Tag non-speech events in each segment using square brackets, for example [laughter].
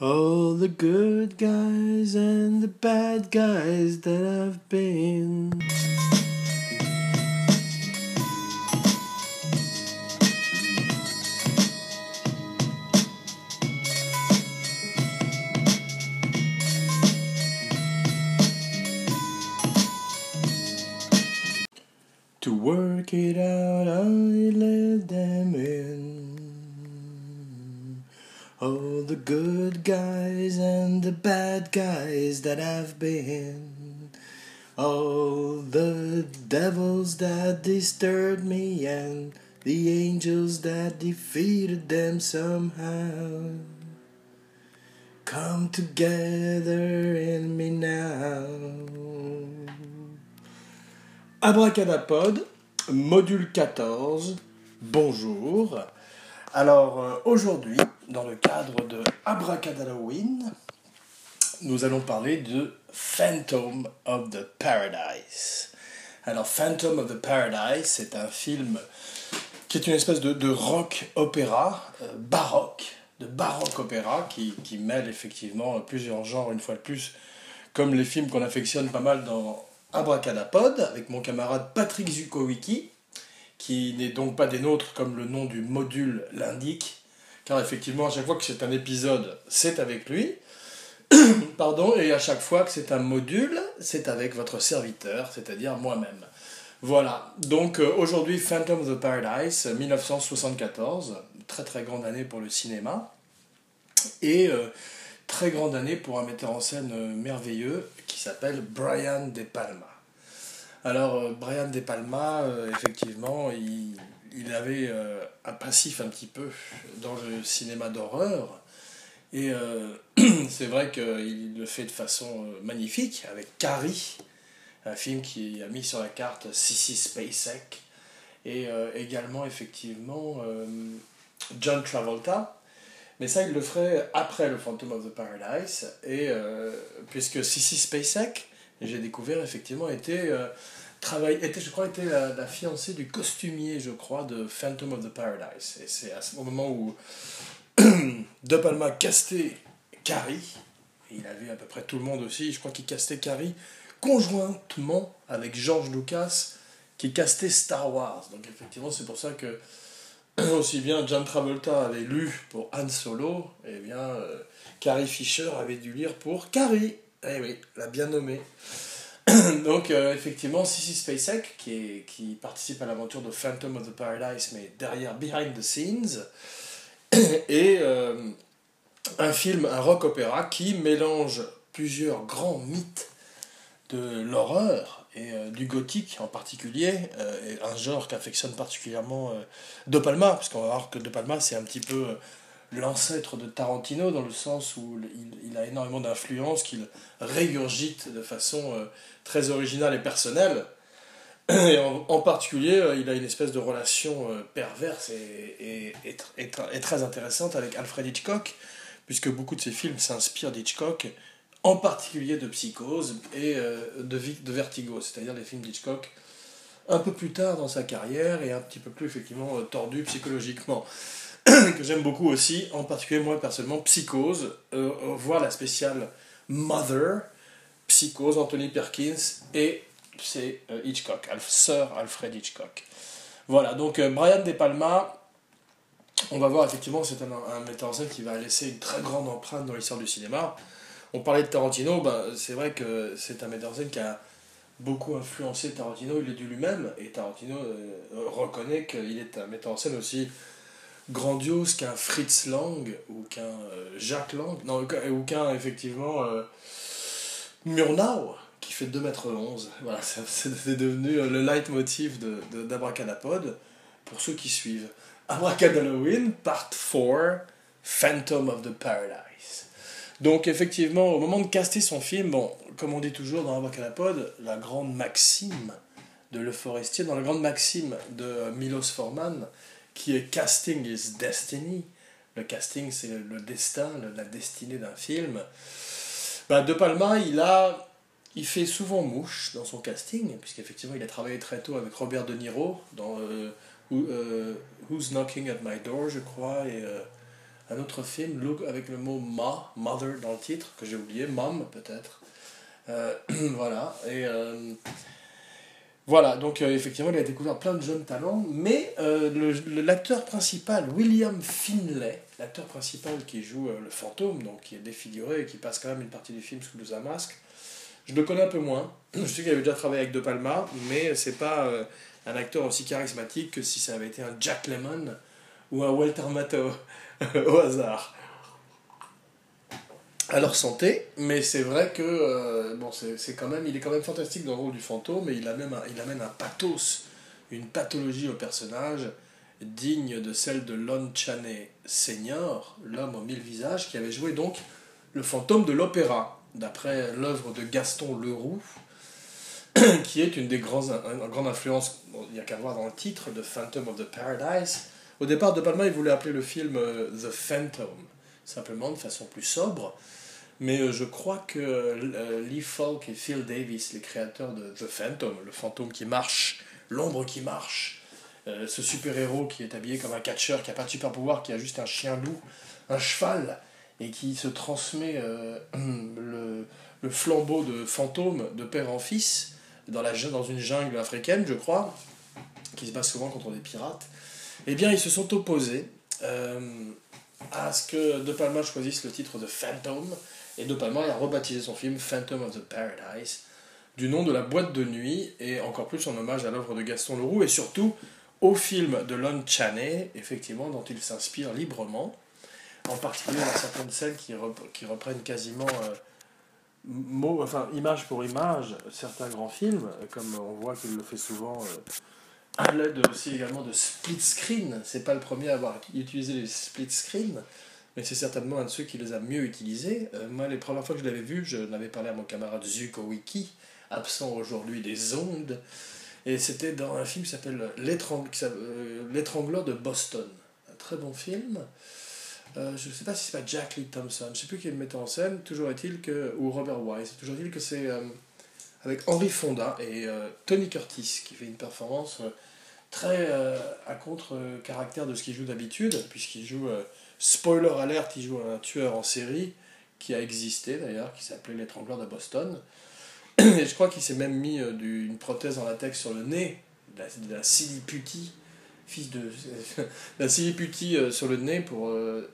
All the good guys and the bad guys that I've been. To work it out, good guys and the bad guys that I've been. All the devils that disturbed me and the angels that defeated them somehow. Come together in me now. Abracadapod, module 14, bonjour. Alors euh, aujourd'hui, dans le cadre de Abracadalloween, nous allons parler de Phantom of the Paradise. Alors Phantom of the Paradise, c'est un film qui est une espèce de, de rock opéra euh, baroque, de baroque opéra qui, qui mêle effectivement plusieurs genres une fois de plus, comme les films qu'on affectionne pas mal dans Abracadapod avec mon camarade Patrick Zukowicki, qui n'est donc pas des nôtres comme le nom du module l'indique, car effectivement, à chaque fois que c'est un épisode, c'est avec lui. [coughs] Pardon, et à chaque fois que c'est un module, c'est avec votre serviteur, c'est-à-dire moi-même. Voilà, donc euh, aujourd'hui Phantom of the Paradise, 1974, très très grande année pour le cinéma, et euh, très grande année pour un metteur en scène euh, merveilleux qui s'appelle Brian De Palma. Alors, euh, Brian De Palma, euh, effectivement, il, il avait euh, un passif un petit peu dans le cinéma d'horreur. Et euh, [clears throat] c'est vrai qu'il le fait de façon euh, magnifique avec Carrie, un film qui a mis sur la carte Sissy Spacek. Et également, effectivement, John Travolta. Mais ça, il le ferait après le Phantom of the Paradise. Et puisque Sissy Spacek, j'ai découvert effectivement, était, euh, travail, était, je crois, était la, la fiancée du costumier, je crois, de Phantom of the Paradise. Et c'est à ce moment où [clears throat] De Palma castait Carrie, et il avait à peu près tout le monde aussi, je crois qu'il castait Carrie conjointement avec George Lucas qui castait Star Wars. Donc effectivement, c'est pour ça que [clears throat] aussi bien John Travolta avait lu pour Han Solo, et bien euh, Carrie Fisher avait dû lire pour Carrie. Eh oui, la bien nommée. [coughs] Donc euh, effectivement, Sissy Spacek, qui, participe à l'aventure de Phantom of the Paradise, mais derrière Behind the Scenes, [coughs] et euh, un film, un rock opéra qui mélange plusieurs grands mythes de l'horreur et euh, du gothique en particulier, un genre qu'affectionne particulièrement De Palma, parce qu'on va voir que De Palma c'est un petit peu l'ancêtre de Tarantino dans le sens où il, a énormément d'influence qu'il régurgite de façon euh, très originale et personnelle. [clears throat] En, particulier, euh, il a une espèce de relation euh, perverse et, et, et, tr- et tr- et très intéressante avec Alfred Hitchcock, puisque beaucoup de ses films s'inspirent d'Hitchcock, en particulier de Psychose et de, Vertigo, c'est-à-dire les films d'Hitchcock un peu plus tard dans sa carrière et un petit peu plus effectivement tordu psychologiquement, que j'aime beaucoup aussi, en particulier moi personnellement, Psychose, euh, voir la spéciale Mother, Psychose, Anthony Perkins et c'est euh, Hitchcock, Alf, Sir Alfred Hitchcock. Voilà, donc euh, Brian De Palma, on va voir effectivement, c'est un, un metteur en scène qui va laisser une très grande empreinte dans l'histoire du cinéma. On parlait de Tarantino, ben, c'est vrai que c'est un metteur en scène qui a beaucoup influencé Tarantino, il est dit lui-même, et Tarantino reconnaît qu'il est un metteur en scène aussi grandiose qu'un Fritz Lang ou qu'un euh, Jacques Lang, non, ou qu'un effectivement euh, Murnau, qui fait 2m11. Voilà, [laughs] c'est devenu euh, le leitmotiv de, de, d'Abracadapod pour ceux qui suivent. Abracadalloween, part 4, Phantom of the Paradise. Donc effectivement, au moment de caster son film, bon, comme on dit toujours dans Abracadapod, la grande maxime de Le Forestier, dans la grande maxime de euh, Milos Forman, qui est Casting is Destiny. Le casting, c'est le, destin, la destinée d'un film. Bah, de Palma, il a, il fait souvent mouche dans son casting, puisqu'effectivement, il a travaillé très tôt avec Robert De Niro dans euh, euh, Who's Knocking at My Door, je crois, et euh, un autre film Look avec le mot Ma, Mother dans le titre, que j'ai oublié, Mom peut-être. [clears throat] Voilà, et voilà, donc euh, effectivement, il a découvert plein de jeunes talents, mais l'acteur principal, William Finlay, l'acteur principal qui joue le fantôme, donc qui est défiguré et qui passe quand même une partie du film sous un masque, je le connais un peu moins. [clears throat] Je sais qu'il avait déjà travaillé avec De Palma, mais c'est pas un acteur aussi charismatique que si ça avait été un Jack Lemmon ou un Walter Matthau [laughs] au hasard à leur santé, mais c'est vrai que euh, bon, c'est quand même, il est quand même fantastique dans le rôle du fantôme, et il amène un, il amène un pathos, une pathologie au personnage digne de celle de Lon Chaney Senior, l'homme aux mille visages, qui avait joué donc le fantôme de l'opéra, d'après l'œuvre de Gaston Leroux, [clears throat] qui est une des grandes, une grande influence, il n'y a qu'à voir dans le titre, de Phantom of the Paradise. Au départ, De Palma, il voulait appeler le film euh, The Phantom, simplement de façon plus sobre. Mais euh, je crois que euh, Lee Falk et Phil Davis, les créateurs de The Phantom, le fantôme qui marche, l'ombre qui marche, euh, ce super-héros qui est habillé comme un catcheur, qui n'a pas de super-pouvoir, qui a juste un chien-loup, un cheval, et qui se transmet [clears throat] le, flambeau de fantôme de père en fils dans, la, dans une jungle africaine, je crois, qui se bat souvent contre des pirates, eh bien, ils se sont opposés à ce que De Palma choisisse le titre de Phantom, et De Palma a rebaptisé son film Phantom of the Paradise du nom de la boîte de nuit, et encore plus en hommage à l'œuvre de Gaston Leroux, et surtout au film de Lon Chaney, effectivement, dont il s'inspire librement, en particulier dans certaines scènes qui, reprennent quasiment euh, image pour image certains grands films, comme on voit qu'il le fait souvent euh, à l'aide aussi également de split screen. C'est pas le premier à avoir utilisé les split screen, mais c'est certainement un de ceux qui les a mieux utilisés. Euh, moi, les premières fois que je l'avais vu, je l'avais parlé à mon camarade Zuko Wiki, absent aujourd'hui des ondes, et c'était dans un film qui s'appelle euh, L'étrangleur de Boston. Un très bon film. Euh, je ne sais pas si c'est pas Jack Lee Thompson, je ne sais plus qui le metteur en scène, toujours est-il que, ou Robert Wise, toujours est-il que c'est avec Henry Fonda et Tony Curtis qui fait une performance très à contre-caractère de ce qu'il joue d'habitude, puisqu'il joue Spoiler alert, il joue un tueur en série qui a existé d'ailleurs, qui s'appelait l'étrangleur de Boston. [clears throat] Et je crois qu'il s'est même mis euh, une prothèse en latex sur le nez, silly putty, fils de [laughs] silly putty euh, sur le nez pour euh,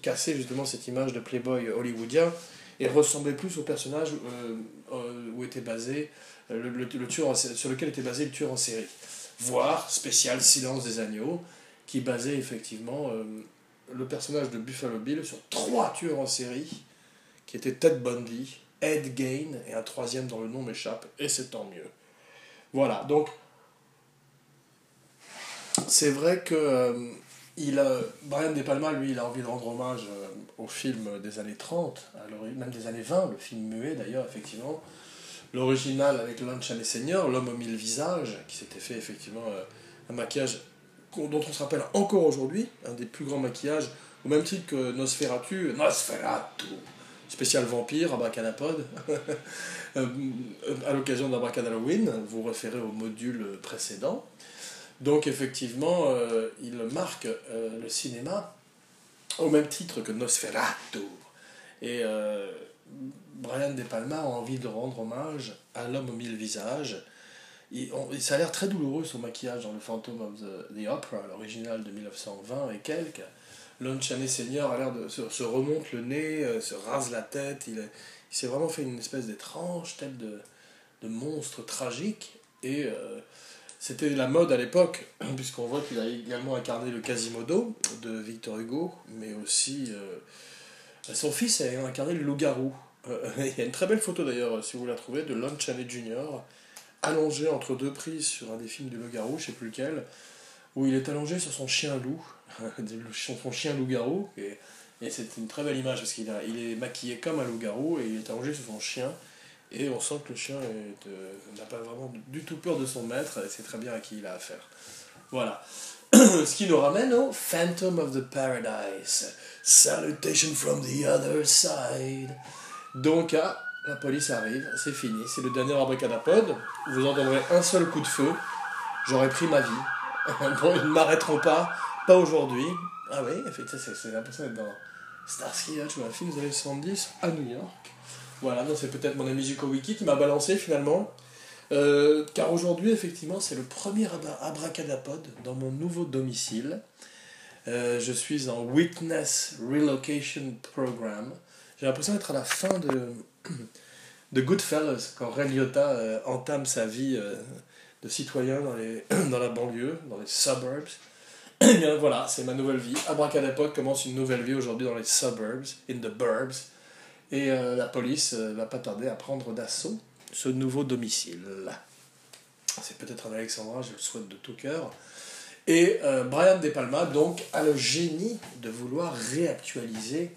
casser justement cette image de playboy hollywoodien et ressembler plus au personnage où était basé le, tueur sur lequel était basé le tueur en série. Voire spécial Silence des agneaux qui basait effectivement le personnage de Buffalo Bill sur trois tueurs en série, qui étaient Ted Bundy, Ed Gain, et un troisième dont le nom m'échappe, et c'est tant mieux. Voilà, donc c'est vrai que euh, il Brian De Palma, lui, il a envie de rendre hommage euh, au film des années 30, même des années 20, le film muet d'ailleurs, effectivement. L'original avec Lon Chaney Senior, L'homme aux mille visages, qui s'était fait effectivement euh, un maquillage dont on se rappelle encore aujourd'hui, un des plus grands maquillages, au même titre que Nosferatu, Nosferatu, spécial vampire, Abracadapod, [laughs] euh, à l'occasion d'Abracadalloween, vous référez au module précédent. Donc effectivement, euh, il marque le cinéma au même titre que Nosferatu. Et Brian De Palma a envie de rendre hommage à l'homme aux mille visages, ça a l'air très douloureux son maquillage dans le Phantom of the, Opera, l'original de 1920 et quelques. Lon Chaney Senior a l'air de se, remonte le nez, euh, se rase la tête. Il, s'est vraiment fait une espèce d'étrange tête de, de monstre tragique. Et euh, c'était la mode à l'époque, [clears throat] puisqu'on voit qu'il a également incarné le Quasimodo de Victor Hugo, mais aussi euh, son fils a incarné le loup-garou. [laughs] il y a une très belle photo d'ailleurs, si vous la trouvez, de Lon Chaney Jr allongé entre deux prises sur un des films du loup-garou, je sais plus lequel, où il est allongé sur son chien loup, [laughs] son chien loup-garou, et, c'est une très belle image parce qu'il il est maquillé comme un loup-garou et il est allongé sur son chien, et on sent que le chien euh, n'a pas vraiment du tout peur de son maître, et c'est très bien à qui il a affaire. Voilà. [coughs] Ce qui nous ramène au Phantom of the Paradise. Salutation from the other side. Donc, à la police arrive, c'est fini, c'est le dernier abracadapod. Vous entendrez un seul coup de feu, j'aurais pris ma vie. [laughs] bon, ils ne m'arrêteront pas, pas aujourd'hui. Ah oui, effectivement, c'est l'impression d'être dans Starsky Hutch ou un film des années 70 à New York. Voilà, c'est peut-être mon ami Zuko Wiki qui m'a balancé finalement. Euh, car aujourd'hui, effectivement, c'est le premier abracadapod dans mon nouveau domicile. Euh, je suis en Witness Relocation Program. J'ai l'impression d'être à la fin de, de Goodfellas, quand Ray Liotta euh, entame sa vie de citoyen dans, les, [clears throat] dans la banlieue, dans les suburbs. [clears throat] Et voilà, c'est ma nouvelle vie. Abracadapod commence une nouvelle vie aujourd'hui dans les suburbs, in the burbs. Et la police va pas tarder à prendre d'assaut ce nouveau domicile. C'est peut-être un Alexandra, je le souhaite de tout cœur. Et euh, Brian De Palma, donc, a le génie de vouloir réactualiser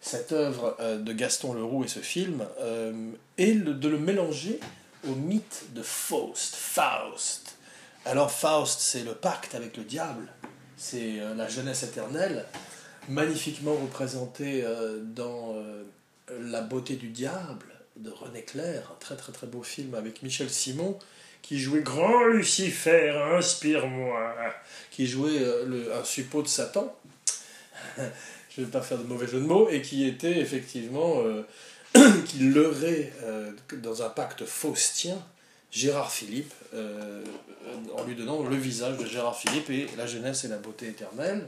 cette œuvre euh, de Gaston Leroux et ce film, euh, et de le mélanger au mythe de Faust. Faust. Alors Faust, c'est le pacte avec le diable, c'est la jeunesse éternelle, magnifiquement représentée dans La beauté du diable, de René Clair, un très très très beau film avec Michel Simon, qui jouait Grand Lucifer, inspire-moi, qui jouait euh, le, un suppôt de Satan, [laughs] je ne vais pas faire de mauvais jeu de mots, et qui était effectivement, euh, [clears throat] qui leurrait euh, dans un pacte faustien Gérard Philippe, en lui donnant le visage de Gérard Philippe et la jeunesse et la beauté éternelle.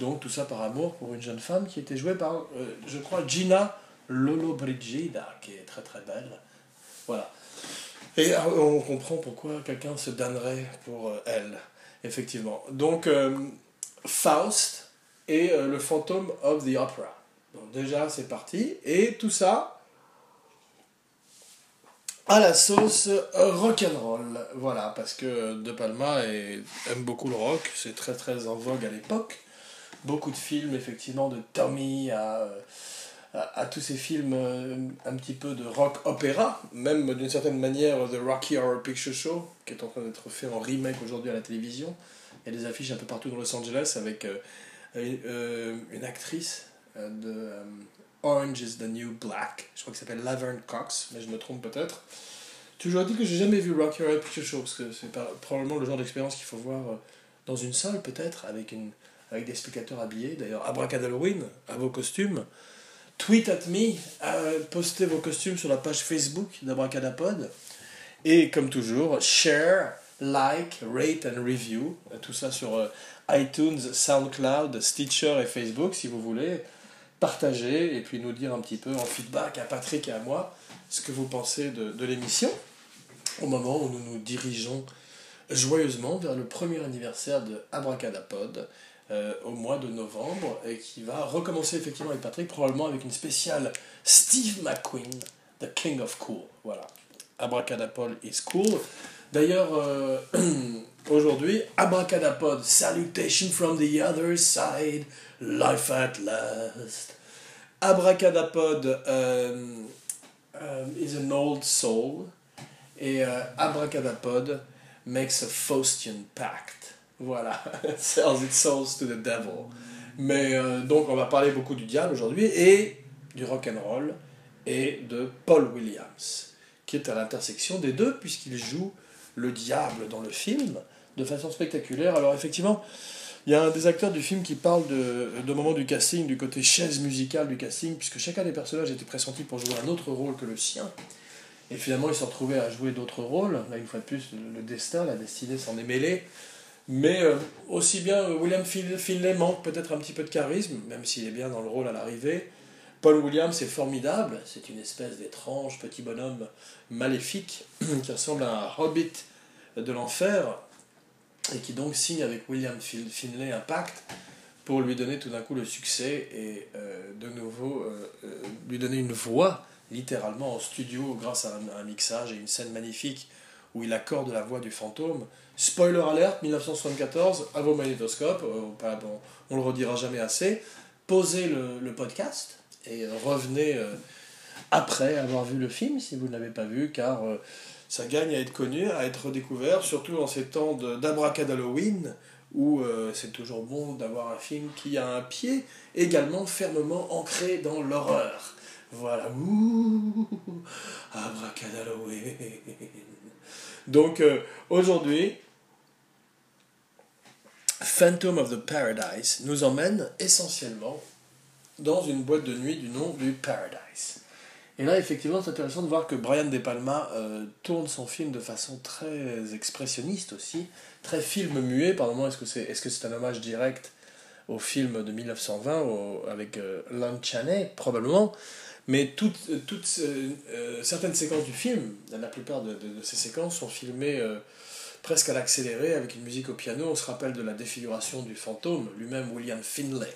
Donc tout ça par amour pour une jeune femme qui était jouée par, je crois, Gina Lolo Brigida, qui est très très belle. Voilà. Et euh, on comprend pourquoi quelqu'un se donnerait pour euh, elle, effectivement. Donc, euh, Faust et le fantôme of the Opera. Donc déjà, c'est parti. Et tout ça à la sauce rock'n'roll. Voilà, parce que De Palma aime beaucoup le rock. C'est très très en vogue à l'époque. Beaucoup de films, effectivement, de Tommy à à, tous ces films euh, un petit peu de rock opéra, même d'une certaine manière The Rocky Horror Picture Show, qui est en train d'être fait en remake aujourd'hui à la télévision. Il y a des affiches un peu partout dans Los Angeles avec euh, euh, une actrice de Orange is the New Black, je crois qu'elle s'appelle Laverne Cox, mais je me trompe peut-être. Toujours dit que j'ai jamais vu Rocky Horror Picture Show, parce que c'est probablement le genre d'expérience qu'il faut voir dans une salle peut-être, avec, avec des spectateurs habillés, d'ailleurs Abracadalloween, à vos costumes. Tweet at me, postez vos costumes sur la page Facebook d'Abracadapod. Et comme toujours, share, like, rate and review. Tout ça sur euh, iTunes, SoundCloud, Stitcher et Facebook si vous voulez. Partager et puis nous dire un petit peu en feedback à Patrick et à moi ce que vous pensez de, de l'émission au moment où nous nous dirigeons joyeusement vers le premier anniversaire de Abracadapod. Euh, au mois de novembre et qui va recommencer effectivement avec Patrick, probablement avec une spéciale Steve McQueen, The King of Cool. Voilà. Abracadapod is cool. D'ailleurs, euh, [clears throat] aujourd'hui, Abracadapod, Salutation from the other side, life at last. Abracadapod euh, is an old soul. Et Abracadapod makes a Faustian pact. Voilà, [laughs] sells its souls to the devil. Mais euh, donc on va parler beaucoup du diable aujourd'hui et du rock and roll et de Paul Williams, qui est à l'intersection des deux puisqu'il joue le diable dans le film de façon spectaculaire. Alors effectivement, il y a un des acteurs du film qui parle de, de moment du casting, du côté chaise musicale du casting, puisque chacun des personnages était pressenti pour jouer un autre rôle que le sien. Et finalement, il s'est retrouvé à jouer d'autres rôles. Là, une fois de plus, le destin, la destinée s'en est mêlée. Mais euh, aussi bien euh, William Finlay manque peut-être un petit peu de charisme, même s'il est bien dans le rôle à l'arrivée. Paul Williams est formidable, c'est une espèce d'étrange petit bonhomme maléfique [clears throat] qui ressemble à un hobbit de l'enfer et qui donc signe avec William Finlay un pacte pour lui donner tout d'un coup le succès et euh, de nouveau lui donner une voix littéralement en studio grâce à un, mixage et une scène magnifique où il accorde la voix du fantôme. Spoiler alert, 1974, à vos magnétoscopes, euh, on, le redira jamais assez. Posez le, podcast et revenez euh, après avoir vu le film si vous ne l'avez pas vu, car euh, ça gagne à être connu, à être redécouvert, surtout en ces temps d'Halloween où c'est toujours bon d'avoir un film qui a un pied également fermement ancré dans l'horreur. Voilà, ouh, Abracadalloween. Donc aujourd'hui, Phantom of the Paradise nous emmène essentiellement dans une boîte de nuit du nom du Paradise. Et là, effectivement, c'est intéressant de voir que Brian De Palma euh, tourne son film de façon très expressionniste aussi, très film muet. Par moment, est-ce que c'est est -ce un hommage direct au film de 1920 avec euh, Lon Chaney, probablement mais toutes, toutes euh, certaines séquences du film, la plupart de, ces séquences sont filmées euh, presque à l'accéléré avec une musique au piano. On se rappelle de la défiguration du fantôme, lui-même William Finlay,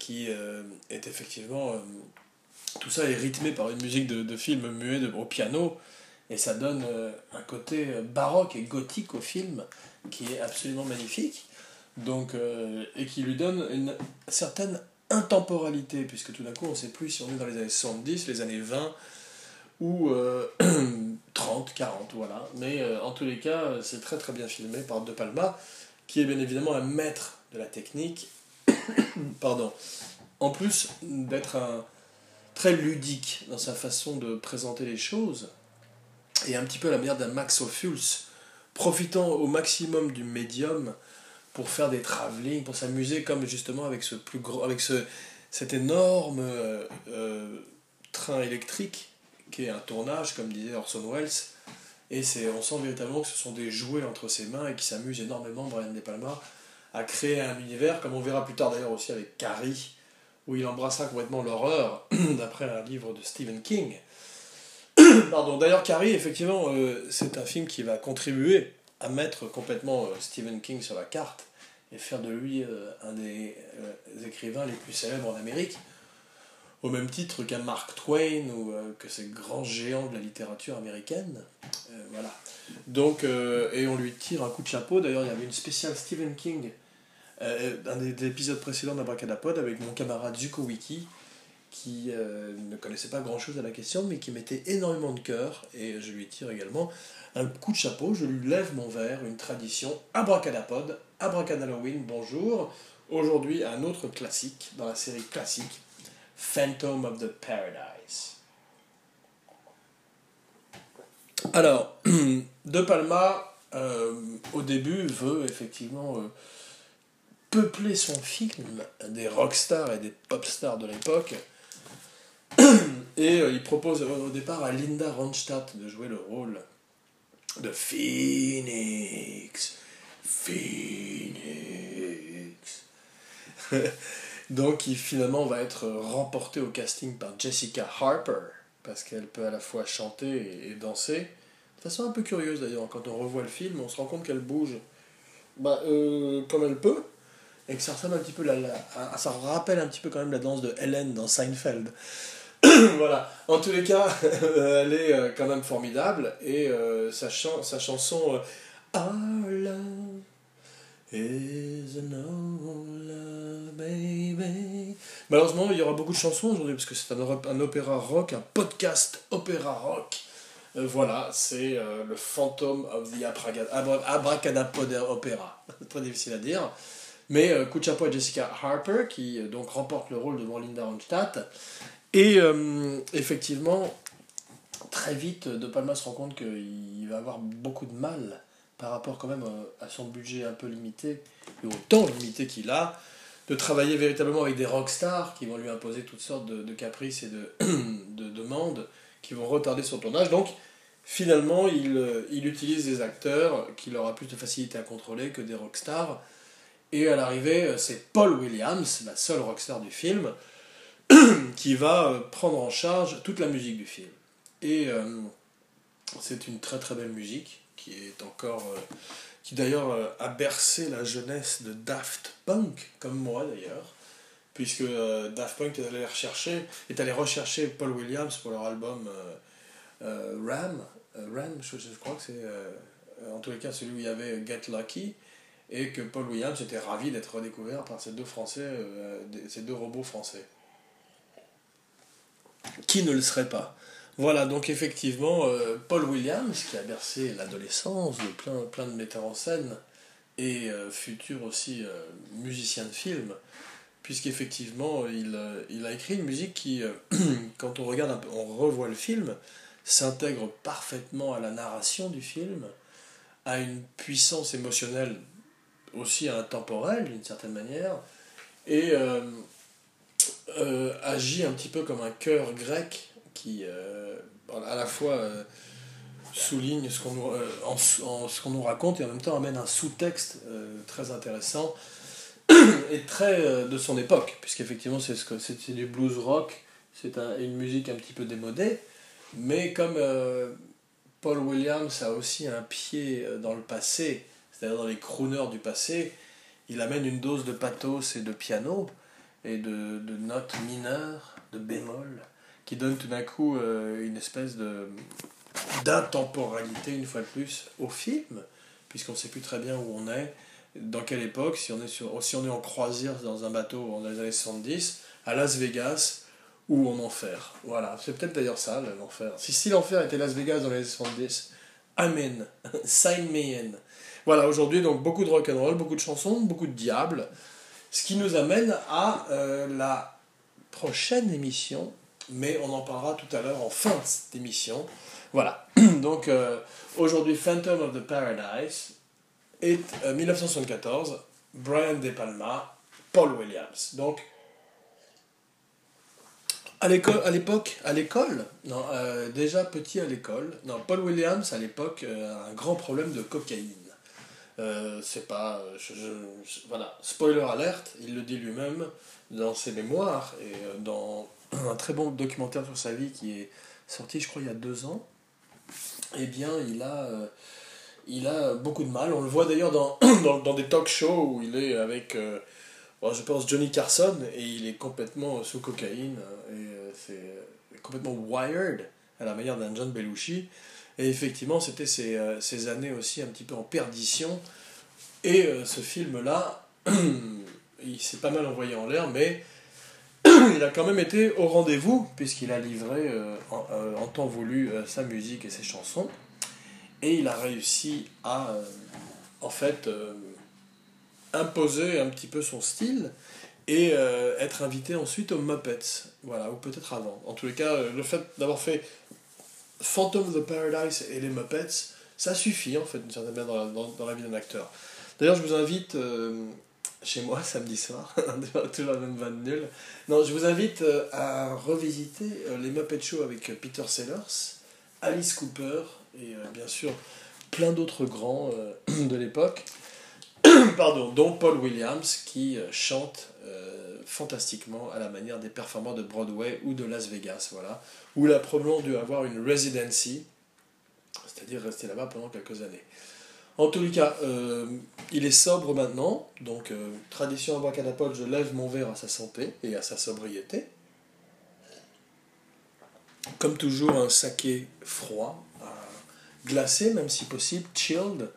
qui euh, est effectivement... tout ça est rythmé par une musique de, de film muet au piano, et ça donne un côté baroque et gothique au film qui est absolument magnifique. Donc, et qui lui donne une certaine intemporalité, puisque tout d'un coup, on ne sait plus si on est dans les années 70, les années 20 ou [clears throat] 30, 40, voilà. Mais euh, en tous les cas, c'est très très bien filmé par De Palma, qui est bien évidemment un maître de la technique. [clears throat] Pardon. En plus d'être un très ludique dans sa façon de présenter les choses, et un petit peu la manière d'un Max Ophuls, profitant au maximum du médium pour faire des travelling, pour s'amuser comme justement avec cet énorme euh, euh, train électrique qui est un tournage, comme disait Orson Welles. Et c'est, on sent véritablement que ce sont des jouets entre ses mains et qui s'amusent énormément, Brian De Palma, à créer un univers, comme on verra plus tard d'ailleurs aussi avec Carrie, où il embrassera complètement l'horreur, [clears throat] d'après un livre de Stephen King. [clears throat] Pardon, d'ailleurs Carrie, effectivement, euh, c'est un film qui va contribuer à mettre complètement euh, Stephen King sur la carte et faire de lui euh, un des écrivains les plus célèbres en Amérique, au même titre qu'un Mark Twain ou que ces grands géants de la littérature américaine. voilà. Donc, et on lui tire un coup de chapeau. D'ailleurs, il y avait une spéciale Stephen King, un des, épisodes précédents d'Abracadapod avec mon camarade Zuko Wiki, qui ne connaissait pas grand-chose à la question, mais qui mettait énormément de cœur, et je lui tire également un coup de chapeau, je lui lève mon verre, une tradition abracadapod, abracadalloween, bonjour. Aujourd'hui, un autre classique dans la série classique, Phantom of the Paradise. Alors, [clears throat] De Palma, euh, au début, veut effectivement euh, peupler son film des rockstars et des popstars de l'époque. [clears throat] Et euh, il propose au départ à Linda Ronstadt de jouer le rôle de Phoenix. Phoenix. [laughs] Donc, qui finalement va être remporté au casting par Jessica Harper, parce qu'elle peut à la fois chanter et, danser. De façon un peu curieuse d'ailleurs, quand on revoit le film, on se rend compte qu'elle bouge bah, euh, comme elle peut, et que ça ressemble un petit peu, la, ça rappelle un petit peu quand même la danse de Helen dans Seinfeld. [coughs] voilà. En tous les cas, [laughs] elle est euh, quand même formidable et euh, sa, chanson euh, love Malheureusement, il y aura beaucoup de chansons aujourd'hui parce que c'est un, opéra rock, un podcast opéra rock. voilà, c'est le Phantom of the Abracadapod Opera. [laughs] Très difficile à dire. Mais coup de Jessica Harper qui donc remporte le rôle de Linda Ronstadt. Et euh, effectivement, très vite, De Palma se rend compte qu'il va avoir beaucoup de mal par rapport quand même euh, à son budget un peu limité, et au temps limité qu'il a, de travailler véritablement avec des rockstars qui vont lui imposer toutes sortes de, caprices et de, [clears throat] de, demandes qui vont retarder son tournage. Donc, finalement, il, euh, il utilise des acteurs qu'il aura plus de facilité à contrôler que des rockstars. Et à l'arrivée, c'est Paul Williams, la seule rockstar du film, [clears throat] qui va euh, prendre en charge toute la musique du film. Et euh, c'est une très très belle musique qui est encore. Euh, qui d'ailleurs a bercé la jeunesse de Daft Punk, comme moi d'ailleurs, puisque Daft Punk est allé, rechercher, est allé rechercher Paul Williams pour leur album Ram. Ram, je, je, crois que c'est en tous les cas celui où il y avait Get Lucky et que Paul Williams était ravi d'être redécouvert par ces deux français, ces deux robots français. Qui ne le serait pas? Voilà, donc effectivement, euh, Paul Williams, qui a bercé l'adolescence de plein, de metteurs en scène, et euh, futur aussi euh, musicien de film, puisqu'effectivement, il, il a écrit une musique qui, [clears throat] quand on regarde un peu, on revoit le film, s'intègre parfaitement à la narration du film, a une puissance émotionnelle aussi intemporel d'une certaine manière, et agit un petit peu comme un chœur grec qui à la fois souligne ce qu'on nous, en, ce qu'on nous raconte et en même temps amène un sous-texte très intéressant [clears throat] et très de son époque, puisqu'effectivement c'est, ce que, c'est, du blues rock, c'est une musique un petit peu démodée, mais comme Paul Williams a aussi un pied euh, dans le passé, c'est-à-dire dans les crooners du passé. Il amène une dose de pathos et de piano et de, notes mineures, de bémol, qui donne tout d'un coup euh, une espèce de d'intemporalité, une fois de plus, au film, puisqu'on ne sait plus très bien où on est, dans quelle époque, si on est, sur, si on est en croisière dans un bateau dans les années 70, à Las Vegas, ou en enfer. Voilà, c'est peut-être d'ailleurs ça, l'enfer. Si, si l'enfer était Las Vegas dans les années 70, Amen, [laughs] sign me. Voilà, aujourd'hui, donc beaucoup de rock'n'roll, beaucoup de chansons, beaucoup de diables. Ce qui nous amène à euh, la prochaine émission, mais on en parlera tout à l'heure en fin d'émission. Voilà, [clears throat] donc euh, aujourd'hui, Phantom of the Paradise, est 1974, euh, Brian De Palma, Paul Williams. Donc, à l'époque, à l'école, non, euh, déjà petit à l'école, non, Paul Williams à l'époque euh, a un grand problème de cocaïne. C'est pas, voilà, spoiler alerte, il le dit lui-même dans ses mémoires et dans un très bon documentaire sur sa vie qui est sorti, je crois, il y a deux ans. Eh bien, il a, il a beaucoup de mal. On le voit d'ailleurs dans, [clears throat] dans, des talk shows où il est avec je pense Johnny Carson, et il est complètement sous cocaïne, euh, et euh, c'est complètement wired, à la manière d'un John Belushi. Et effectivement, c'était ces, euh, ces, années aussi un petit peu en perdition. Et ce film-là, [clears throat] il s'est pas mal envoyé en l'air, mais il a quand même été au rendez-vous, puisqu'il a livré en, en, temps voulu sa musique et ses chansons. Et il a réussi à, en fait, imposer un petit peu son style et euh, être invité ensuite aux Muppets, voilà, ou peut-être avant. En tous les cas, euh, le fait d'avoir fait Phantom of the Paradise et les Muppets, ça suffit en fait, d'une certaine manière, dans, la vie d'un acteur. D'ailleurs, je vous invite euh, chez moi [laughs] samedi soir, [laughs] toujours la même vanne nulle. Non, je vous invite à revisiter les Muppet Show avec Peter Sellers, Alice Cooper et bien sûr plein d'autres grands [clears throat] de l'époque. [clears throat] pardon, dont Paul Williams qui euh, chante euh, fantastiquement à la manière des performants de Broadway ou de Las Vegas, voilà, où il a probablement dû avoir une residency, c'est-à-dire rester là-bas pendant quelques années. En tous les cas, euh, il est sobre maintenant, donc tradition abracadapod, je lève mon verre à sa santé et à sa sobriété. Comme toujours, un saké froid, glacé même si possible, chilled,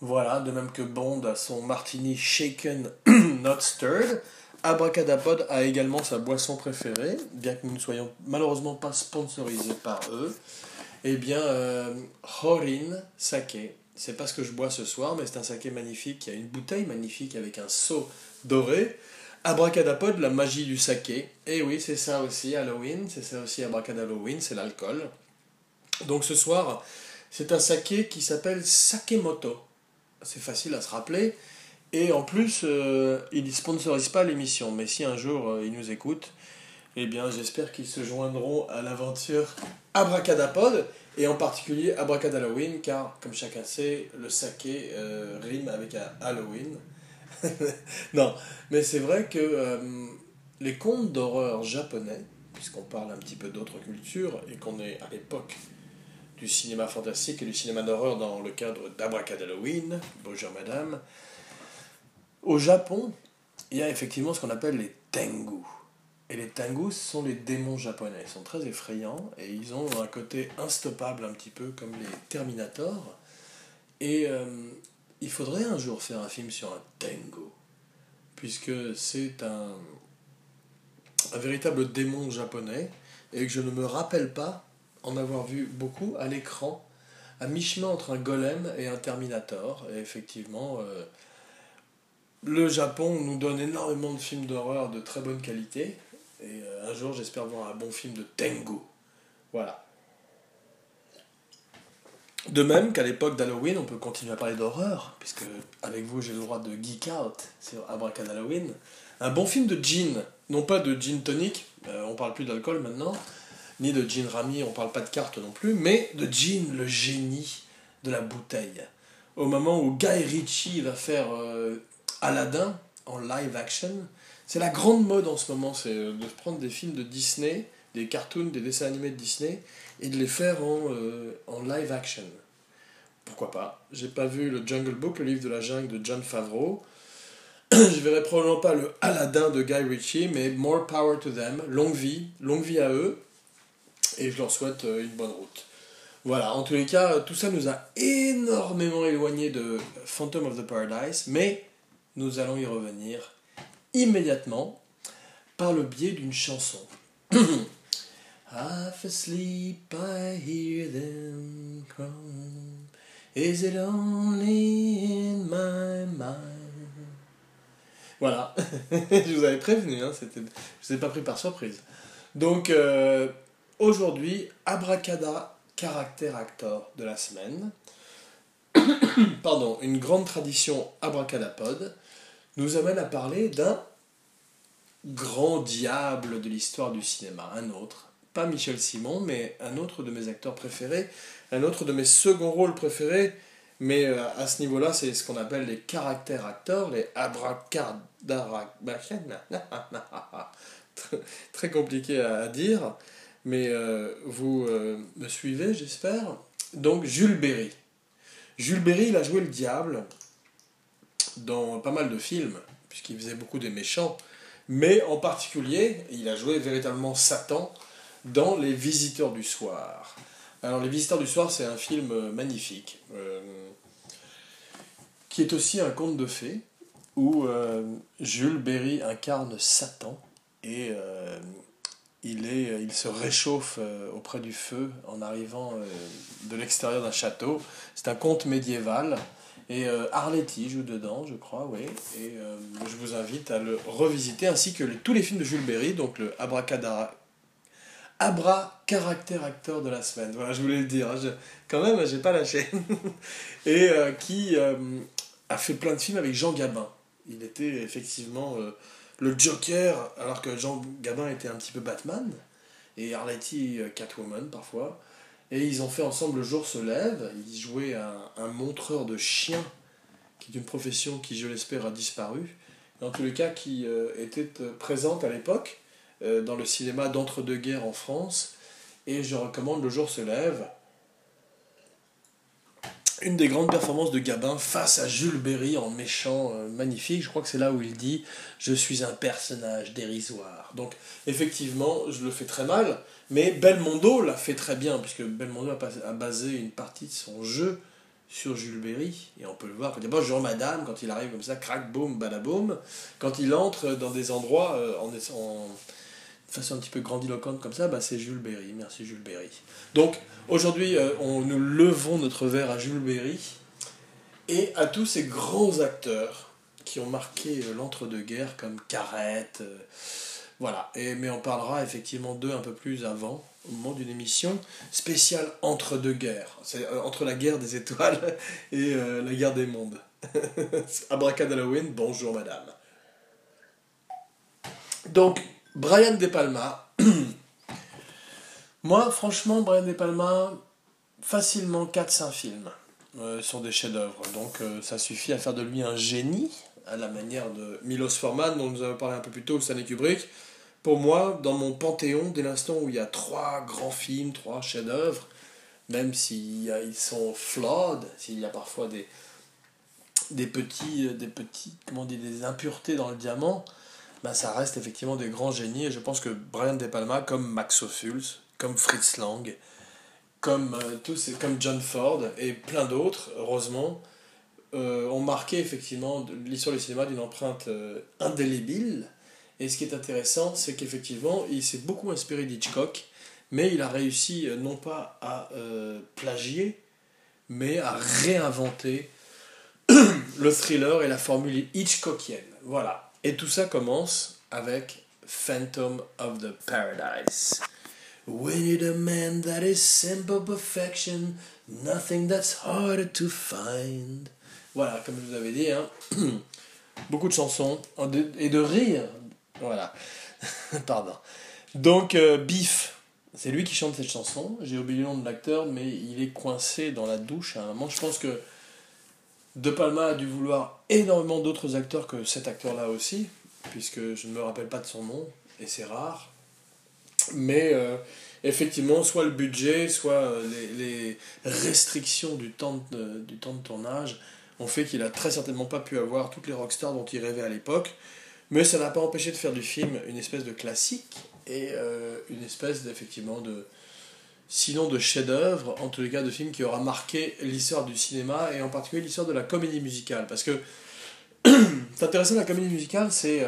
voilà, de même que Bond a son martini shaken, [clears throat] not stirred. Abracadapod a également sa boisson préférée, bien que nous ne soyons malheureusement pas sponsorisés par eux. Eh bien, euh, Horin Sake, c'est pas ce que je bois ce soir, mais c'est un saké magnifique, il y a une bouteille magnifique avec un seau doré. Abracadapod, la magie du saké. Et oui, c'est ça aussi Halloween, c'est ça aussi Abracadalloween, c'est l'alcool. Donc ce soir, c'est un saké qui s'appelle Sakemoto c'est facile à se rappeler. Et en plus, euh, il ne sponsorise pas l'émission, mais si un jour euh, ils nous écoutent, eh bien j'espère qu'ils se joindront à l'aventure Abracadapod, et en particulier Abracadalloween, car comme chacun sait, le saké euh, rime avec Halloween. [laughs] non, mais c'est vrai que les contes d'horreur japonais, puisqu'on parle un petit peu d'autres cultures, et qu'on est à l'époque du cinéma fantastique et du cinéma d'horreur dans le cadre d'Abracadalloween, bonjour madame. Au Japon, il y a effectivement ce qu'on appelle les tengu. Et les tengu, ce sont les démons japonais. Ils sont très effrayants et ils ont un côté instoppable un petit peu comme les Terminators. Et euh, il faudrait un jour faire un film sur un tengu, puisque c'est un, un véritable démon japonais et que je ne me rappelle pas en avoir vu beaucoup à l'écran, à mi-chemin entre un golem et un Terminator. Et effectivement, euh, le Japon nous donne énormément de films d'horreur de très bonne qualité. Et euh, un jour, j'espère voir un bon film de Tengu. Voilà. De même qu'à l'époque d'Halloween, on peut continuer à parler d'horreur, puisque avec vous j'ai le droit de geek out sur Abracad Halloween. Un bon film de gin, non pas de gin tonic, euh, on parle plus d'alcool maintenant, ni de gin rami, on parle pas de cartes non plus, mais de gin, le génie de la bouteille. Au moment où Guy Ritchie va faire euh, Aladdin en live action, c'est la grande mode en ce moment, c'est euh, de prendre des films de Disney, des cartoons, des dessins animés de Disney, et de les faire en, en live action. Pourquoi pas? J'ai pas vu le Jungle Book, le livre de la jungle de John Favreau. [clears throat] je verrai probablement pas le Aladdin de Guy Ritchie, mais more power to them, longue vie, longue vie à eux, et je leur souhaite euh, une bonne route. Voilà, en tous les cas, tout ça nous a énormément éloigné de Phantom of the Paradise, mais nous allons y revenir immédiatement par le biais d'une chanson. [clears throat] Half asleep, I hear them. Is it only in my mind? Voilà, [laughs] je vous avais prévenu, hein, je ne vous ai pas pris par surprise. Donc euh, aujourd'hui, Abracada, caractère actor de la semaine. [clears throat] Pardon, une grande tradition abracadapod nous amène à parler d'un grand diable de l'histoire du cinéma, un autre. Pas Michel Simon, mais un autre de mes acteurs préférés, un autre de mes seconds rôles préférés, mais euh, à ce niveau-là, c'est ce qu'on appelle les caractères acteurs, les abracadabra... [laughs] Très compliqué à dire, mais euh, vous euh, me suivez, j'espère. Donc, Jules Berry. Jules Berry, il a joué le diable dans pas mal de films, puisqu'il faisait beaucoup des méchants, mais en particulier, il a joué véritablement Satan dans Les Visiteurs du Soir. Alors, Les Visiteurs du Soir, c'est un film euh, magnifique, euh, qui est aussi un conte de fées, où euh, Jules Berry incarne Satan et il, est, il se réchauffe auprès du feu en arrivant de l'extérieur d'un château. C'est un conte médiéval. Et Arletty joue dedans, je crois, oui. Et je vous invite à le revisiter, ainsi que tous les films de Jules Berry, donc le Abracadabra, Abra, caractère acteur de la semaine. Voilà, je voulais le dire. Hein. quand même, j'ai pas lâché. [laughs] et euh, qui euh, a fait plein de films avec Jean Gabin. Il était effectivement euh, le Joker, alors que Jean Gabin était un petit peu Batman. Et Arletty Catwoman parfois. Et ils ont fait ensemble Le jour se lève. Il jouait un, un montreur de chiens, qui est une profession qui, je l'espère, a disparu. Dans tous les cas, qui était présente à l'époque euh, dans le cinéma d'entre-deux-guerres en France. Et je recommande Le jour se lève. Une des grandes performances de Gabin face à Jules Berry en méchant euh, magnifique. Je crois que c'est là où il dit Je suis un personnage dérisoire. Donc, effectivement, je le fais très mal. Mais Belmondo l'a fait très bien, puisque Belmondo a, basé une partie de son jeu sur Jules Berry, et on peut le voir. D'abord, Jean Madame, quand il arrive comme ça, crac, boum, badaboum, quand il entre dans des endroits euh, en, en, façon un petit peu grandiloquente comme ça, bah, c'est Jules Berry. Merci Jules Berry. Donc aujourd'hui, euh, on, nous levons notre verre à Jules Berry et à tous ces grands acteurs qui ont marqué euh, l'entre-deux-guerres comme Carrette. Euh, voilà, et, mais on parlera effectivement d'eux un peu plus avant, au moment d'une émission spéciale entre-deux-guerres. C'est entre la guerre des étoiles [laughs] et la guerre des mondes. [laughs] Halloween, bonjour madame. Donc, Brian De Palma. [clears throat] Moi, franchement, Brian De Palma, facilement 4-5 films euh, sont des chefs-d'œuvre. Donc, euh, ça suffit à faire de lui un génie, à la manière de Milos Forman, dont nous avons parlé un peu plus tôt, Stanley Kubrick. Pour moi, dans mon panthéon, dès l'instant où il y a trois grands films, trois chefs-d'œuvre, même s'ils sont flawed, s'il y a parfois des, des petits, euh, des petits, comment dire, des impuretés dans le diamant, bah, ça reste effectivement des grands génies. Et je pense que Brian De Palma, comme Max Ophuls, comme Fritz Lang, comme, euh, tous, comme John Ford et plein d'autres, heureusement, euh, ont marqué effectivement l'histoire du cinéma d'une empreinte euh, indélébile. Et ce qui est intéressant, c'est qu'effectivement, il s'est beaucoup inspiré d'Hitchcock, mais il a réussi non pas à plagier, mais à réinventer [clears throat] le thriller et la formule Hitchcockienne. Voilà. Et tout ça commence avec Phantom of the Paradise. We need a man that is simple perfection, nothing that's to find. Voilà, comme je vous avais dit, hein. [clears throat] beaucoup de chansons et de rire. Voilà, [laughs] pardon. Donc, euh, Biff, c'est lui qui chante cette chanson. J'ai oublié le nom de l'acteur, mais il est coincé dans la douche à un moment. Je pense que De Palma a dû vouloir énormément d'autres acteurs que cet acteur-là aussi, puisque je ne me rappelle pas de son nom, et c'est rare. Mais euh, effectivement, soit le budget, soit euh, les, restrictions du temps, de, du temps de tournage ont fait qu'il a très certainement pas pu avoir toutes les rockstars dont il rêvait à l'époque. Mais ça n'a pas empêché de faire du film une espèce de classique et euh, une espèce d'effectivement de. Sinon de chef-d'œuvre, en tous les cas de film qui aura marqué l'histoire du cinéma et en particulier l'histoire de la comédie musicale. Parce que [clears throat] c'est intéressant, la comédie musicale, c'est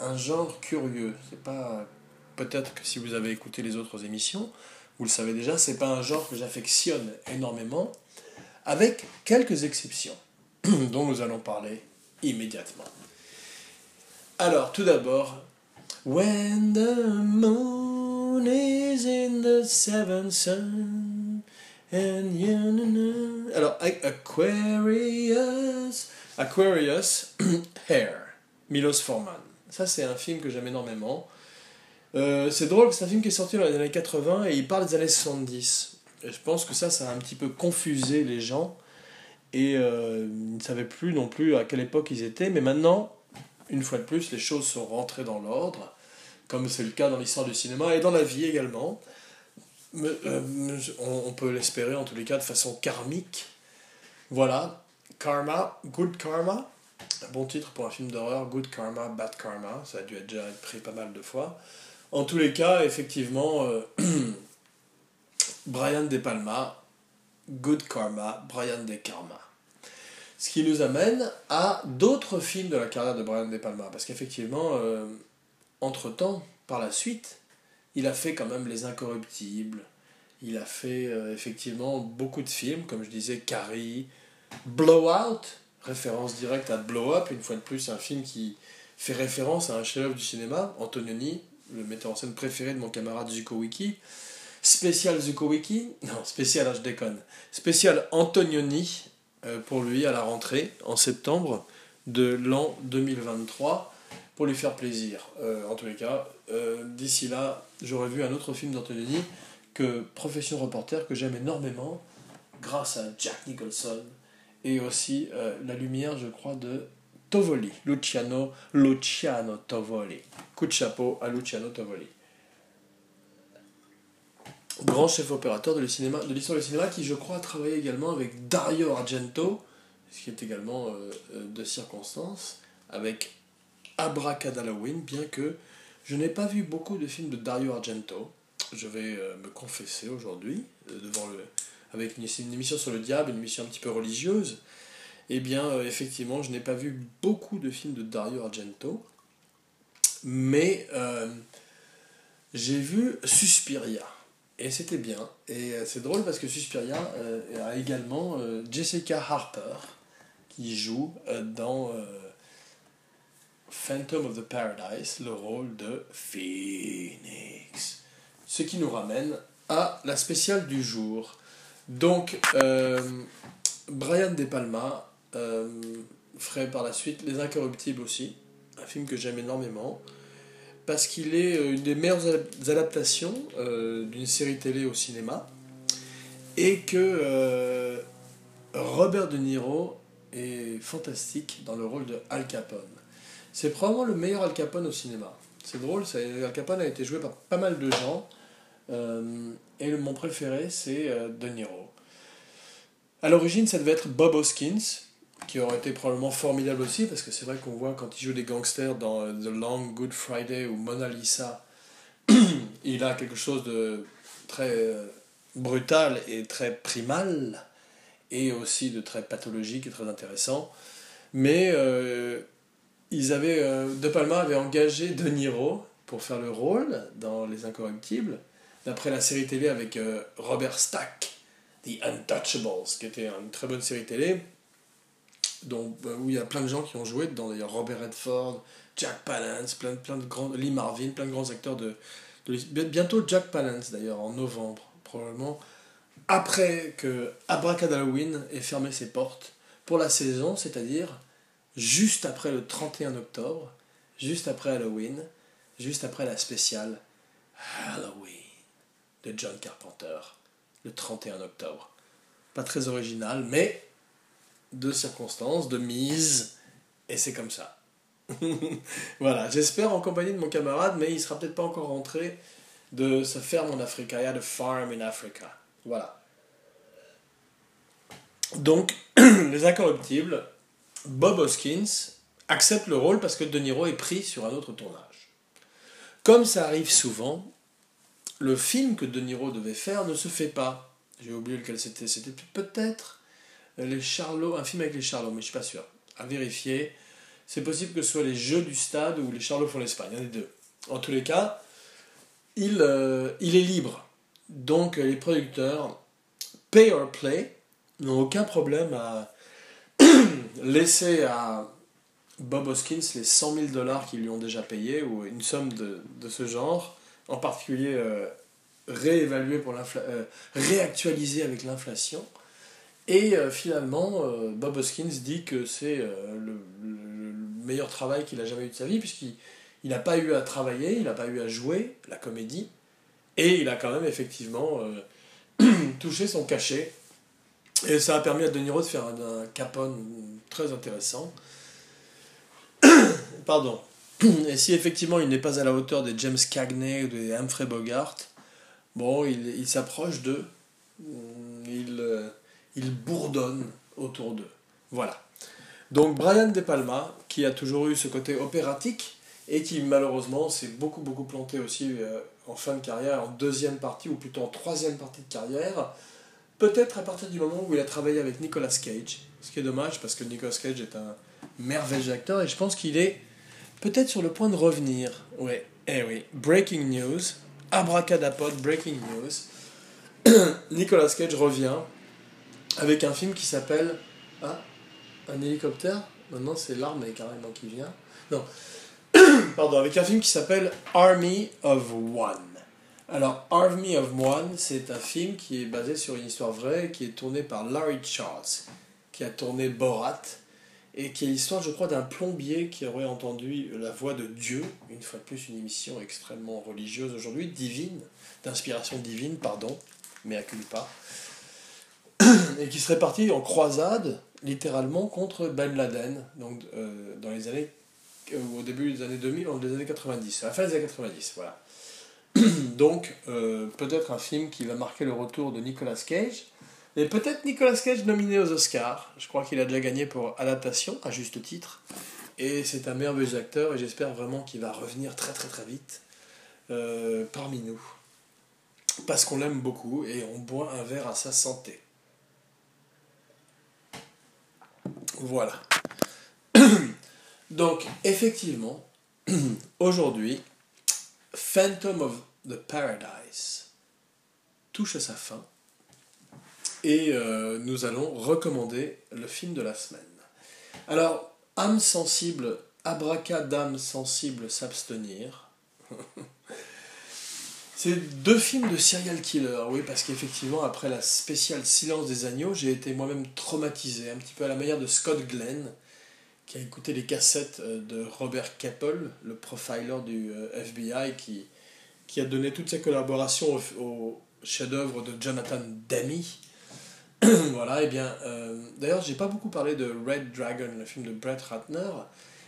un genre curieux. C'est pas peut-être que si vous avez écouté les autres émissions, vous le savez déjà, c'est pas un genre que j'affectionne énormément, avec quelques exceptions, [clears throat] dont nous allons parler immédiatement. Alors, tout d'abord, When the moon is in the seventh sun, and you know... Alors, Aquarius, Aquarius, [clears throat] Hair, Milos Forman. Ça, c'est un film que j'aime énormément. Euh, c'est drôle, c'est un film qui est sorti dans les années 80 et il parle des années 70. Et je pense que ça, ça a un petit peu confusé les gens. Et euh, ils ne savaient plus non plus à quelle époque ils étaient. Mais maintenant, une fois de plus, les choses sont rentrées dans l'ordre, comme c'est le cas dans l'histoire du cinéma et dans la vie également. Euh, on, peut l'espérer en tous les cas de façon karmique. Voilà, Karma, Good Karma, un bon titre pour un film d'horreur, Good Karma, Bad Karma, ça a dû être déjà pris pas mal de fois. En tous les cas, effectivement, euh, [clears throat] Brian De Palma, Good Karma, Brian De Karma. Ce qui nous amène à d'autres films de la carrière de Brian De Palma. Parce qu'effectivement, euh, entre-temps, par la suite, il a fait quand même Les Incorruptibles. Il a fait euh, effectivement beaucoup de films, comme je disais, Carrie, Blowout, référence directe à Blow Up, une fois de plus, un film qui fait référence à un chef-d'œuvre du cinéma, Antonioni, le metteur en scène préféré de mon camarade Zuko Wiki. Spécial Zuko Wiki, non, spécial, hein, je déconne. Spécial Antonioni euh, pour lui à la rentrée en septembre de l'an 2023 pour lui faire plaisir. Euh, en tous les cas, euh, d'ici là, j'aurais vu un autre film d'Antonioni que Profession reporter que j'aime énormément grâce à Jack Nicholson et aussi La lumière, je crois, de Tovoli, Luciano, Luciano Tovoli. Coup de chapeau à Luciano Tovoli. Grand chef opérateur de l'histoire du cinéma qui, je crois, a travaillé également avec Dario Argento, ce qui est également euh, euh, de circonstance, avec Abracadalloween, bien que je n'ai pas vu beaucoup de films de Dario Argento. Je vais euh, me confesser aujourd'hui, devant le, avec une, une, émission sur le diable, une émission un petit peu religieuse eh bien, effectivement, je n'ai pas vu beaucoup de films de Dario Argento, mais j'ai vu Suspiria. Et c'était bien. Et euh, c'est drôle parce que Suspiria a également Jessica Harper qui joue dans Phantom of the Paradise le rôle de Phoenix. Ce qui nous ramène à la spéciale du jour. Donc, Brian De Palma euh, ferait par la suite Les Incorruptibles aussi, un film que j'aime énormément, parce qu'il est euh, une des meilleures adaptations euh, d'une série télé au cinéma, et que Robert De Niro est fantastique dans le rôle de Al Capone. C'est probablement le meilleur Al Capone au cinéma. C'est drôle, Al Capone a été joué par pas mal de gens, et mon préféré c'est De Niro. À l'origine, ça devait être Bob Hoskins, qui aurait été probablement formidable aussi, parce que c'est vrai qu'on voit quand il joue des gangsters dans euh, The Long Good Friday ou Mona Lisa, [clears throat] il a quelque chose de très euh, brutal et très primal, et aussi de très pathologique et très intéressant. Mais euh, ils avaient, De Palma avait engagé De Niro pour faire le rôle dans Les Incorruptibles, d'après la série télé avec Robert Stack, The Untouchables, qui était une très bonne série télé donc, bah, où il y a plein de gens qui ont joué dedans, d'ailleurs Robert Redford, Jack Palance, plein, plein de Lee Marvin, plein de grands acteurs de, bientôt Jack Palance d'ailleurs, en novembre, probablement, après que Halloween ait fermé ses portes pour la saison, c'est-à-dire juste après le 31 octobre, juste après Halloween, juste après la spéciale Halloween de John Carpenter, le 31 octobre. Pas très original, mais de circonstances, de mise, et c'est comme ça. [laughs] voilà, j'espère en compagnie de mon camarade, mais il sera peut-être pas encore rentré de sa ferme en Afrique, il y a de farm in Africa. Voilà. Donc, [clears throat] les incorruptibles, Bob Hoskins accepte le rôle parce que De Niro est pris sur un autre tournage. Comme ça arrive souvent, le film que De Niro devait faire ne se fait pas. J'ai oublié lequel c'était. C'était peut-être les Charlots, un film avec les Charlots, mais je suis pas sûr. À vérifier. C'est possible que ce soit les Jeux du Stade ou les Charlots font l'Espagne, un des deux. En tous les cas, il, euh, il est libre. Donc les producteurs, pay or play, n'ont aucun problème à [clears throat] laisser à Bob Hoskins les 100 000 dollars qu'ils lui ont déjà payés, ou une somme de, de ce genre, en particulier euh, pour euh, réactualisée avec l'inflation. Et euh, finalement, Bob Hoskins dit que c'est le, meilleur travail qu'il a jamais eu de sa vie, puisqu'il n'a pas eu à travailler, il n'a pas eu à jouer la comédie, et il a quand même effectivement [clears throat] touché son cachet. Et ça a permis à De Niro de faire un, un Capone très intéressant. [clears throat] Pardon. Et si effectivement il n'est pas à la hauteur des James Cagney ou des Humphrey Bogart, bon, il, il s'approche d'eux. Il, euh, il bourdonne autour d'eux. Voilà. Donc Brian De Palma, qui a toujours eu ce côté opératique et qui malheureusement s'est beaucoup beaucoup planté aussi euh, en fin de carrière, en deuxième partie ou plutôt en troisième partie de carrière, peut-être à partir du moment où il a travaillé avec Nicolas Cage, ce qui est dommage parce que Nicolas Cage est un merveilleux acteur et je pense qu'il est peut-être sur le point de revenir. Ouais, eh oui, breaking news, abracadapod, breaking news. [clears throat] Nicolas Cage revient avec un film qui s'appelle Ah, un hélicoptère Maintenant c'est l'armée carrément qui vient. Non, [coughs] pardon, avec un film qui s'appelle Army of One. Alors, Army of One, c'est un film qui est basé sur une histoire vraie, qui est tourné par Larry Charles, qui a tourné Borat, et qui est l'histoire, je crois, d'un plombier qui aurait entendu la voix de Dieu, une fois de plus une émission extrêmement religieuse aujourd'hui, divine, d'inspiration divine, pardon, mais à culpa, et qui serait parti en croisade, littéralement, contre Ben Laden, donc euh, dans les années, euh, au début des années 2000, dans les années 90, à la fin des années 90, voilà. [clears throat] donc, euh, peut-être un film qui va marquer le retour de Nicolas Cage, et peut-être Nicolas Cage nominé aux Oscars. Je crois qu'il a déjà gagné pour adaptation, à juste titre. Et c'est un merveilleux acteur et j'espère vraiment qu'il va revenir très très très vite parmi nous. Parce qu'on l'aime beaucoup et on boit un verre à sa santé. Voilà. Donc, effectivement, aujourd'hui, Phantom of the Paradise touche à sa fin et euh, nous allons recommander le film de la semaine. Alors, âme sensible, abracadam sensible, s'abstenir. C'est deux films de serial killer, oui, parce qu'effectivement, après la spéciale Silence des agneaux, j'ai été moi-même traumatisé, un petit peu à la manière de Scott Glenn, qui a écouté les cassettes euh, de Robert Keppel, le profiler du euh, FBI, qui, qui a donné toutes ses collaborations au, au chef-d'œuvre de Jonathan Demme [clears throat] voilà, et eh bien, euh, d'ailleurs, j'ai pas beaucoup parlé de Red Dragon, le film de Brett Ratner,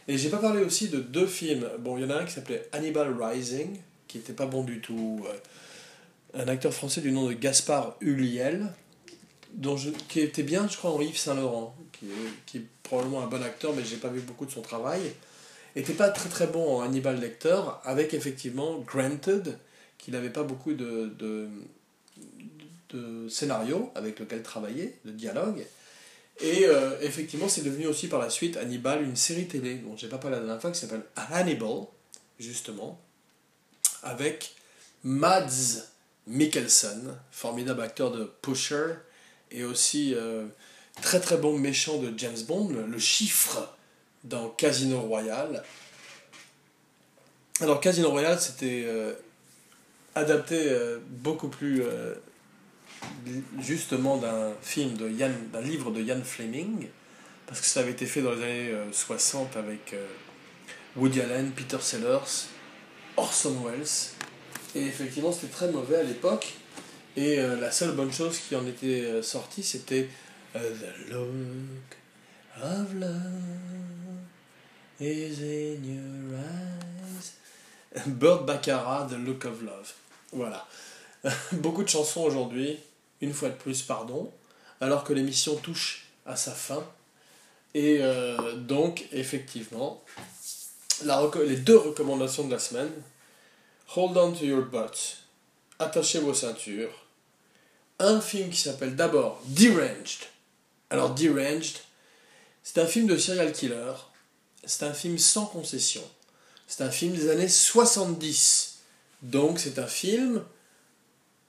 et j'ai pas parlé aussi de deux films. Bon, il y en a un qui s'appelait Hannibal Rising, qui était pas bon du tout. Euh, un acteur français du nom de Gaspard Huliel, dont qui était bien, je crois, en Yves Saint-Laurent, qui, qui, est probablement un bon acteur, mais j'ai pas vu beaucoup de son travail. Était pas très très bon en Hannibal Lecter, avec effectivement Granted, qui n'avait pas beaucoup de, de de scénario avec lequel travailler, de dialogue. Et euh, effectivement, c'est devenu aussi par la suite Hannibal, une série télé dont j'ai pas parlé la dernière fois, qui s'appelle Hannibal, justement, avec Mads Mikkelsen, formidable acteur de Pusher, et aussi euh, très très bon méchant de James Bond, le, chiffre dans Casino Royale. Alors Casino Royale, c'était euh, adapté euh, beaucoup plus justement d'un film de d'un livre de Ian Fleming, parce que ça avait été fait dans les années 60 avec Woody Allen, Peter Sellers, Orson Welles, et effectivement c'était très mauvais à l'époque, et la seule bonne chose qui en était sortie c'était The Look of Love is in your eyes. [laughs] Bird Baccarat, The Look of Love. Voilà. [laughs] Beaucoup de chansons aujourd'hui, une fois de plus, pardon, alors que l'émission touche à sa fin. Et euh, donc, effectivement, les deux recommandations de la semaine Hold on to your butts, attachez vos ceintures. Un film qui s'appelle d'abord Deranged. Alors, Deranged, c'est un film de serial killer. C'est un film sans concession. C'est un film des années 70. Donc c'est un film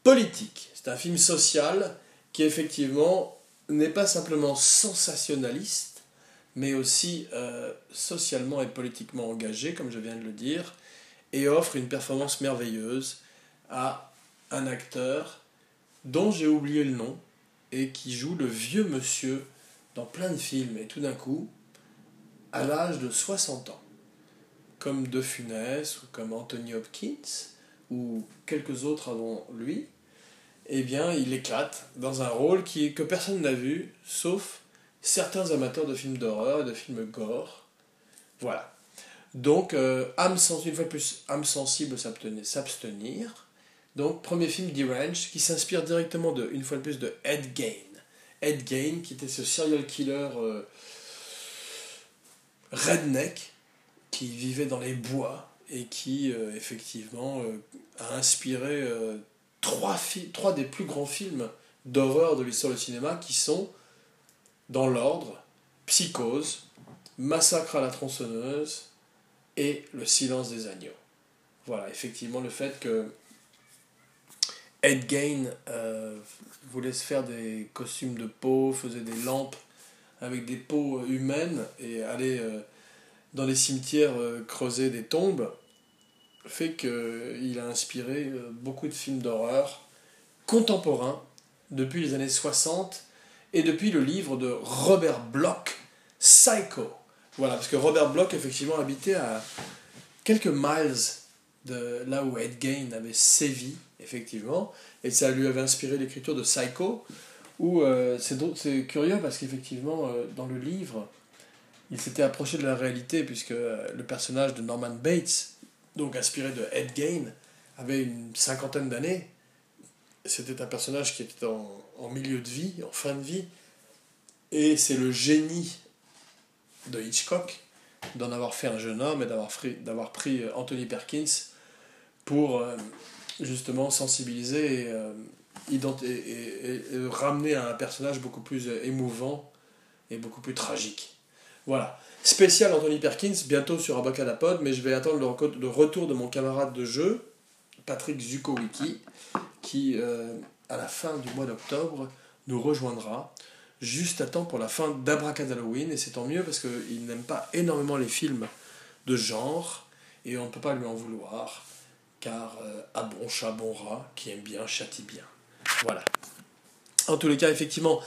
politique. C'est un film social qui effectivement n'est pas simplement sensationnaliste, mais aussi euh, socialement et politiquement engagé, comme je viens de le dire, et offre une performance merveilleuse à un acteur dont j'ai oublié le nom et qui joue le vieux monsieur dans plein de films. Et tout d'un coup, à l'âge de 60 ans, comme De Funès ou comme Anthony Hopkins ou quelques autres avant lui, eh bien, il éclate dans un rôle que personne n'a vu, sauf certains amateurs de films d'horreur et de films gore. Voilà. Donc, euh, âme une fois plus, âme sensible s'abstenir. Donc, premier film Deranged qui s'inspire directement de, une fois de plus, de Ed Gein. Ed Gein, qui était ce serial killer euh, redneck qui vivait dans les bois et qui, euh, effectivement, a inspiré trois, trois des plus grands films d'horreur de l'histoire du cinéma qui sont, dans l'ordre, Psychose, Massacre à la tronçonneuse et Le silence des agneaux. Voilà, effectivement, le fait que Ed Gein voulait se faire des costumes de peau, faisait des lampes avec des peaux humaines et aller dans les cimetières euh, creuser des tombes fait qu'il a inspiré euh, beaucoup de films d'horreur contemporains depuis les années 60 et depuis le livre de Robert Bloch, Psycho. Voilà, parce que Robert Bloch, effectivement, habitait à quelques miles de là où Ed Gein avait sévi, effectivement, et ça lui avait inspiré l'écriture de Psycho, où euh, c'est curieux parce qu'effectivement, dans le livre, il s'était approché de la réalité puisque euh, le personnage de Norman Bates, donc inspiré de Ed Gein, avait une cinquantaine d'années. C'était un personnage qui était en, milieu de vie, en fin de vie. Et c'est le génie de Hitchcock d'en avoir fait un jeune homme et d'avoir pris euh, Anthony Perkins pour euh, justement sensibiliser et, et, ramener à un personnage beaucoup plus émouvant et beaucoup plus tragique. Voilà. Spécial Anthony Perkins, bientôt sur Abacadapod, mais je vais attendre le, retour de mon camarade de jeu, Patrick Zukowicki, qui, euh, à la fin du mois d'octobre, nous rejoindra, juste à temps pour la fin d'Abracadalloween, et c'est tant mieux parce qu'il n'aime pas énormément les films de genre, et on ne peut pas lui en vouloir, car euh, à bon chat, bon rat, qui aime bien, châtie bien. Voilà. En tous les cas, effectivement,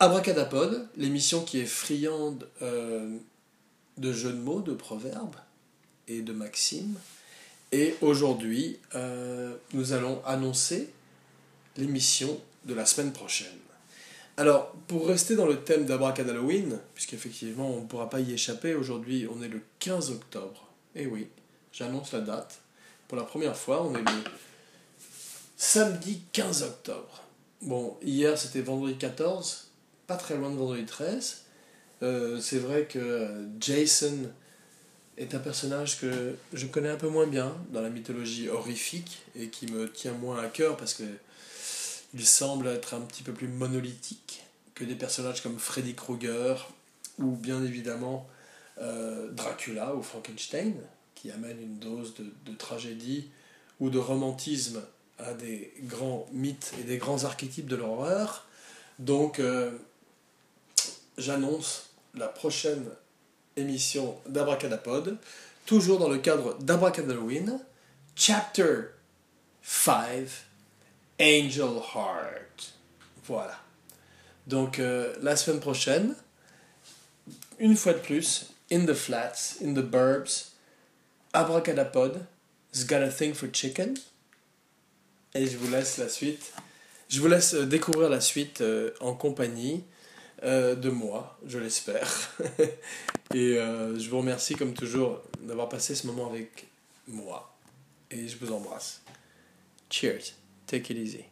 Abracadapod, l'émission qui est friande euh, de jeux de mots, de proverbes et de maximes. Et aujourd'hui, euh, nous allons annoncer l'émission de la semaine prochaine. Alors, pour rester dans le thème d'Abracadalloween, puisqu'effectivement on ne pourra pas y échapper, aujourd'hui on est le 15 octobre. Et eh oui, j'annonce la date. Pour la première fois, on est le samedi 15 octobre. Bon, hier c'était vendredi 14, pas très loin de vendredi 13. Euh, c'est vrai que Jason est un personnage que je connais un peu moins bien dans la mythologie horrifique et qui me tient moins à cœur parce que il semble être un petit peu plus monolithique que des personnages comme Freddy Krueger ou bien évidemment euh, Dracula ou Frankenstein qui amènent une dose de, tragédie ou de romantisme à des grands mythes et des grands archétypes de l'horreur. Donc euh, j'annonce la prochaine émission d'Abracadapod, toujours dans le cadre d'Abracadalloween, Chapter five, Angel Heart. Voilà. Donc euh, la semaine prochaine, une fois de plus, in the flats, in the burbs, abracadapod, has got a thing for chicken. Et je vous laisse la suite. Je vous laisse euh, découvrir la suite euh, en compagnie de moi, je l'espère. [laughs] Et je vous remercie comme toujours d'avoir passé ce moment avec moi. Et je vous embrasse. Cheers. Take it easy.